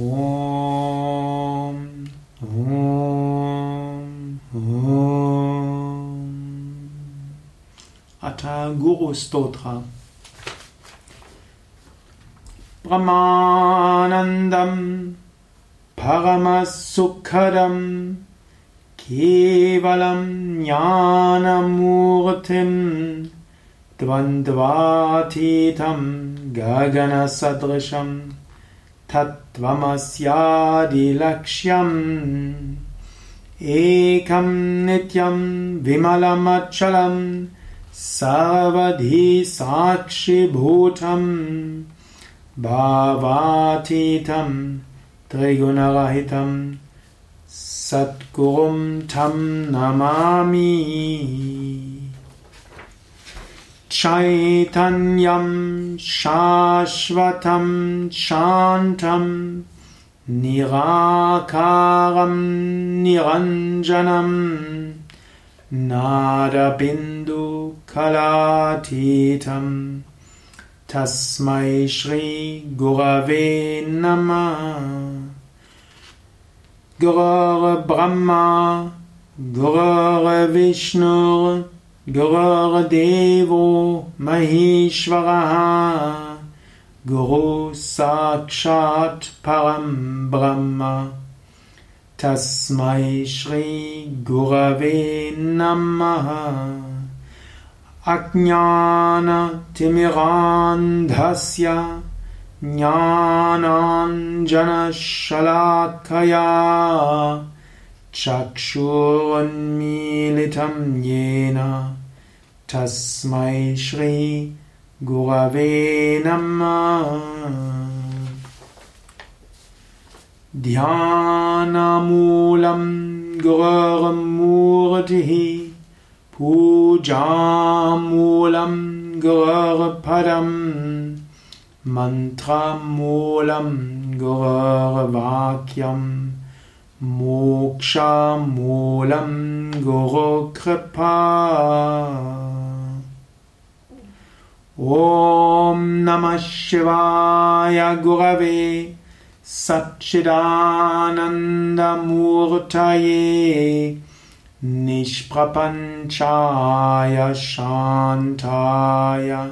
ॐ अथ गुरुस्तोत्र प्रमानन्दम् भगमसुखदम् केवलं ज्ञानमूर्तिम् द्वन्द्वातीतं गगनसदृशम् तत्त्वमस्यादिलक्ष्यम्। एकं नित्यं विमलमचलम् सावधि साक्षिभूतम् भावातीतं त्रिगुणरहितं सत्कुरुं तं नमामि चैतन्यं शाश्वतं शान्तं निराकारं निरञ्जनम् नादबिन्दुकलातीतं तस्मै श्रीगुरवे नमः। गुरुर्ब्रह्मा गुरुर्विष्णुर् गुरुर्देवो महेश्वरः। साक्षात् परं ब्रह्म। तस्मै श्रीगुरवे नमः। अज्ञानतिमिरान्धस्य ज्ञानाञ्जनशलाकया चक्षुरुन्मीलितं येन तस्मै श्रीगुरवे नमः। ध्यानमूलं गुरुर्मूर्तिः पूजामूलं गुरुर्फलम् मन्त्रमूलं गुरुर्वाक्यम् मोक्षमूलं गुरुकृपा। ॐ नमः शिवाय गुरवे सच्चिदानन्दमूर्तये निष्प्रपञ्चाय शान्ताय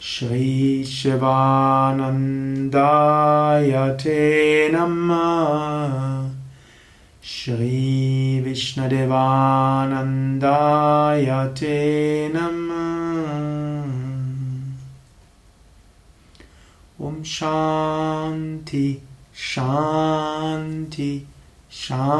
श्रीशिवानन्दाय ते नमः श्रीविष्णुदेवानन्दाय ते नम ॐ शान्ति शान्ति शान्तिः